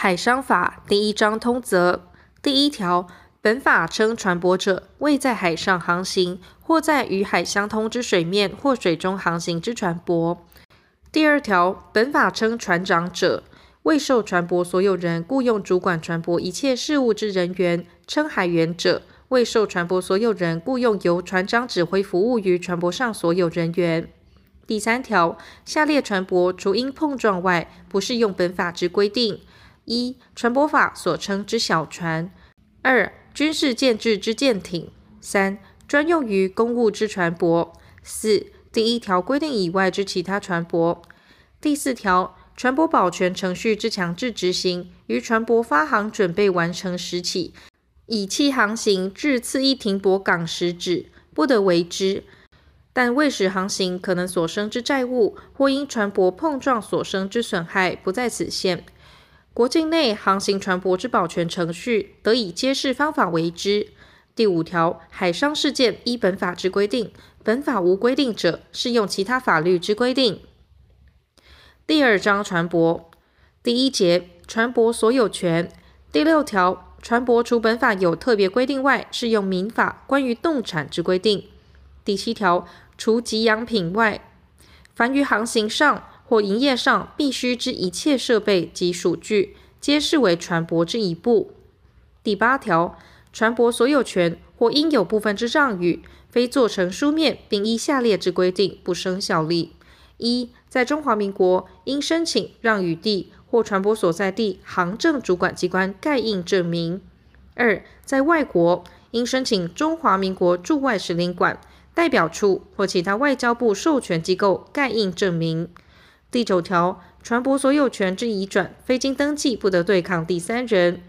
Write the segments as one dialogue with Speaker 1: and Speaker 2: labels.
Speaker 1: 海商法第一章通则第一条，本法称船舶者，谓在海上航行或在与海相通之水面或水中航行之船舶。第二条，本法称船长者，谓受船舶所有人雇用主管船舶一切事务之人员，称海员者，谓受船舶所有人雇用由船长指挥服务于船舶上所有人员。第三条，下列船舶除因碰撞外，不适用本法之规定：一、船舶法所称之小船；二、军事建制之舰艇；三、专用于公务之船舶；四、第一条规定以外之其他船舶。第四条，船舶保全程序之强制执行，于船舶发航准备完成时起，以期航行至次一停泊港时止，不得为之。但未使航行可能所生之债务，或因船舶碰撞所生之损害，不在此限。国境内航行船舶之保全程序，得以揭示方法为之。第五条，海上事件依本法之规定，本法无规定者，适用其他法律之规定。第二章船舶第一节船舶所有权第六条，船舶除本法有特别规定外，适用民法关于动产之规定。第七条。除给养品外，凡于航行上或营业上必须之一切设备及属具，皆视为船舶之一部。第八条，船舶所有权或应有部分之让与，非做成书面，并依下列之规定，不生效力：一，在中华民国，应申请让与地或船舶所在地行政主管机关盖印证明；二，在外国，应申请中华民国驻外使领馆。代表处或其他外交部授权机构盖印证明。第九条，船舶所有权之移转，非经登记不得对抗第三人。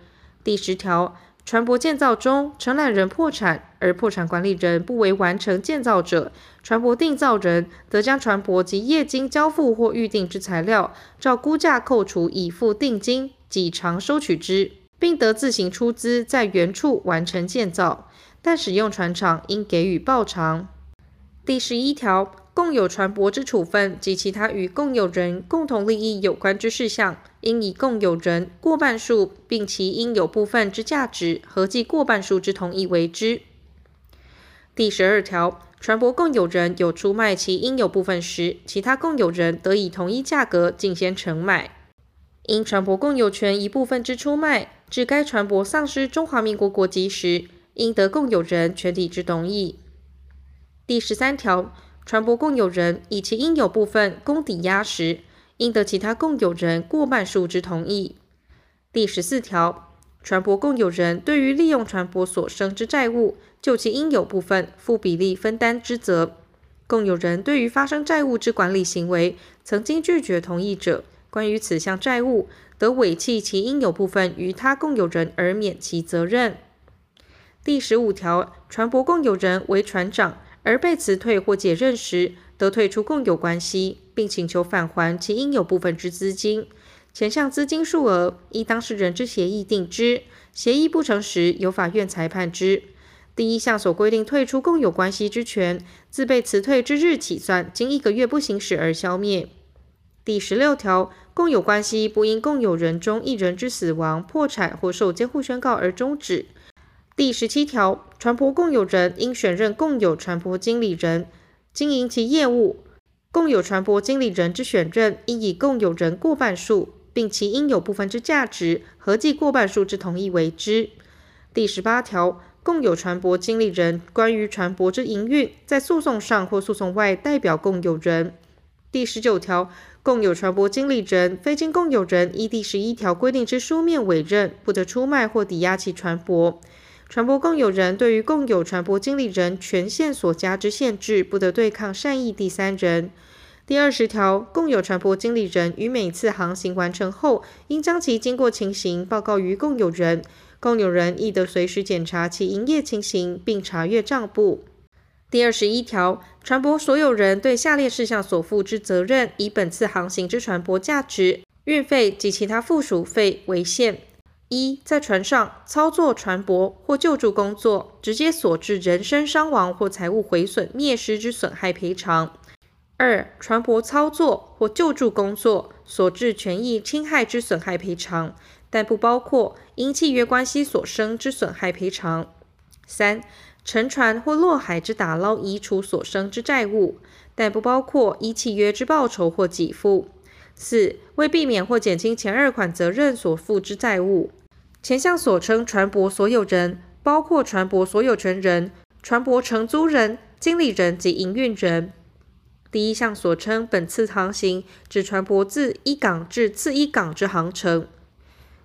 Speaker 1: 第十条，船舶建造中承揽人破产，而破产管理人不为完成建造者，船舶定造人得将船舶及业经交付或预定之材料，照估价扣除已付定金，及偿收取之，并得自行出资在原处完成建造，但使用船厂应给予报偿。第十一条，共有船舶之处分及其他与共有人共同利益有关之事项，应以共有人过半数，并其应有部分之价值合计过半数之同意为之。第十二条，船舶共有人有出卖其应有部分时，其他共有人得以同一价格竞先承买。因船舶共有权一部分之出卖，致该船舶丧失中华民国国籍时，应得共有人全体之同意。第十三条，船舶共有人以其应有部分供抵押时，应得其他共有人过半数之同意。第十四条，船舶共有人对于利用船舶所生之债务，就其应有部分负比例分担之责。共有人对于发生债务之管理行为，曾经拒绝同意者，关于此项债务，得委弃其应有部分于他共有人而免其责任。第十五条，船舶共有人为船长。而被辞退或解任时，得退出共有关系，并请求返还其应有部分之资金。前项资金数额依当事人之协议定之，协议不成时，由法院裁判之。第一项所规定退出共有关系之权，自被辞退之日起算，经一个月不行使而消灭。第十六条，共有关系不因共有人中一人之死亡、破产或受监护宣告而终止。第十七条，船舶共有人应选任共有船舶经理人，经营其业务。共有船舶经理人之选任，应以共有人过半数，并其应有部分之价值合计过半数之同意为之。第十八条，共有船舶经理人关于船舶之营运，在诉讼上或诉讼外代表共有人。第十九条，共有船舶经理人非经共有人依第十一条规定之书面委任，不得出卖或抵押其船舶。船舶共有人对于共有船舶经理人权限所加之限制，不得对抗善意第三人。第二十条，共有船舶经理人于每次航行完成后，应将其经过情形报告于共有人，共有人亦得随时检查其营业情形，并查阅账簿。第二十一条，船舶所有人对下列事项所负之责任，以本次航行之船舶价值、运费及其他附属费为限。一，在船上操作船舶或救助工作，直接所致人身伤亡或财物毁损、灭失之损害赔偿；二、船舶操作或救助工作所致权益侵害之损害赔偿，但不包括因契约关系所生之损害赔偿。三、沉船或落海之打捞移除所生之债务，但不包括依契约之报酬或给付。四、为避免或减轻前二款责任所负之债务，前项所称船舶所有人，包括船舶所有权人、船舶承租人、经理人及营运人。第一项所称本次航行，指船舶自一港至次一港之航程。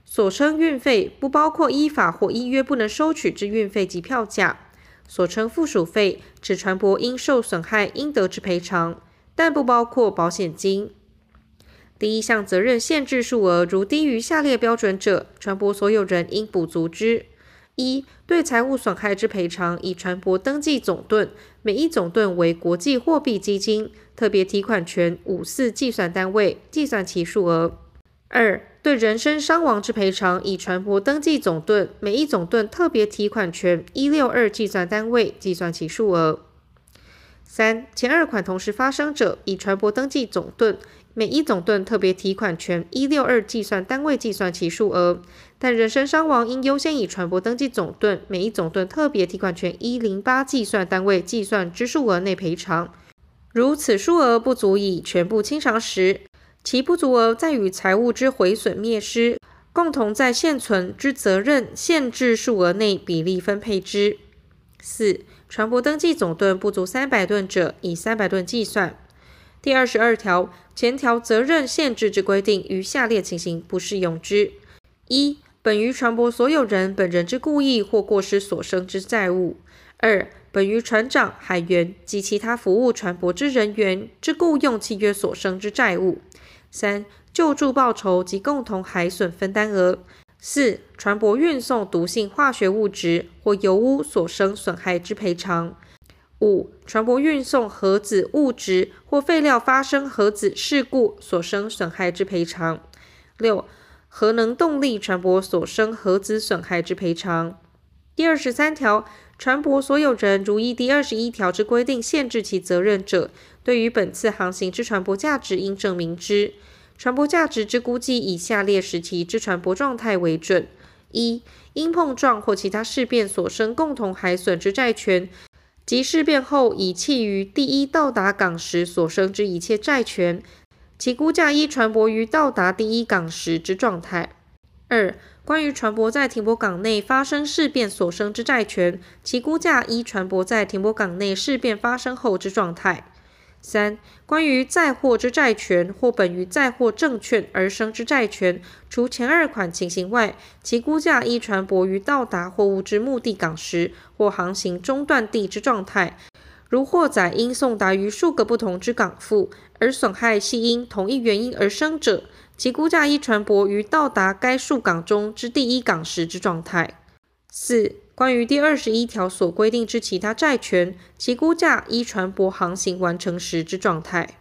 Speaker 1: 所称运费，不包括依法或依约不能收取之运费及票价。所称附属费，指船舶因受损害应得之赔偿，但不包括保险金。第一项责任限制数额如低于下列标准者，船舶所有人应补足之：一、对财物损害之赔偿，以船舶登记总吨，每一总吨为国际货币基金特别提款权五四计算单位，计算其数额；二、对人身伤亡之赔偿，以船舶登记总吨，每一总吨特别提款权一六二计算单位，计算其数额；三、前二款同时发生者，以船舶登记总吨。每一总吨特别提款权一六二计算单位计算其数额，但人身伤亡应优先以船舶登记总吨每一总吨特别提款权一零八计算单位计算之数额内赔偿。如此数额不足以全部清偿时，其不足额在于财物之毁损灭失，共同在现存之责任限制数额内比例分配之。四、船舶登记总吨不足三百吨者，以三百吨计算。第二十二条前条责任限制之规定，于下列情形不适用之：一、本于船舶所有人本人之故意或过失所生之债务；二、本于船长、海员及其他服务船舶之人员之雇用契约所生之债务；三、救助报酬及共同海损分担额；四、船舶运送毒性化学物质或油污所生损害之赔偿。五、船舶运送核子物质或废料发生核子事故所生损害之赔偿；六、核能动力船舶所生核子损害之赔偿。第二十三条，船舶所有人如依第二十一条之规定限制其责任者，对于本次航行之船舶价值应证明之。船舶价值之估计以下列时期之船舶状态为准：一、因碰撞或其他事变所生共同海损之债权。即事变后已弃于第一到达港时所生之一切债权，其估价依船舶于到达第一港时之状态。二、关于船舶在停泊港内发生事变所生之债权，其估价依船舶在停泊港内事变发生后之状态。三、关于载货之债权或本于载货证券而生之债权，除前二款情形外，其估价依船舶于到达货物之目的港时或航行中断地之状态。如货载因送达于数个不同之港埠，而损害系因同一原因而生者，其估价依船舶于到达该数港中之第一港时之状态。四、关于第二十一条所规定之其他债权，其估价依船舶航行完成时之状态。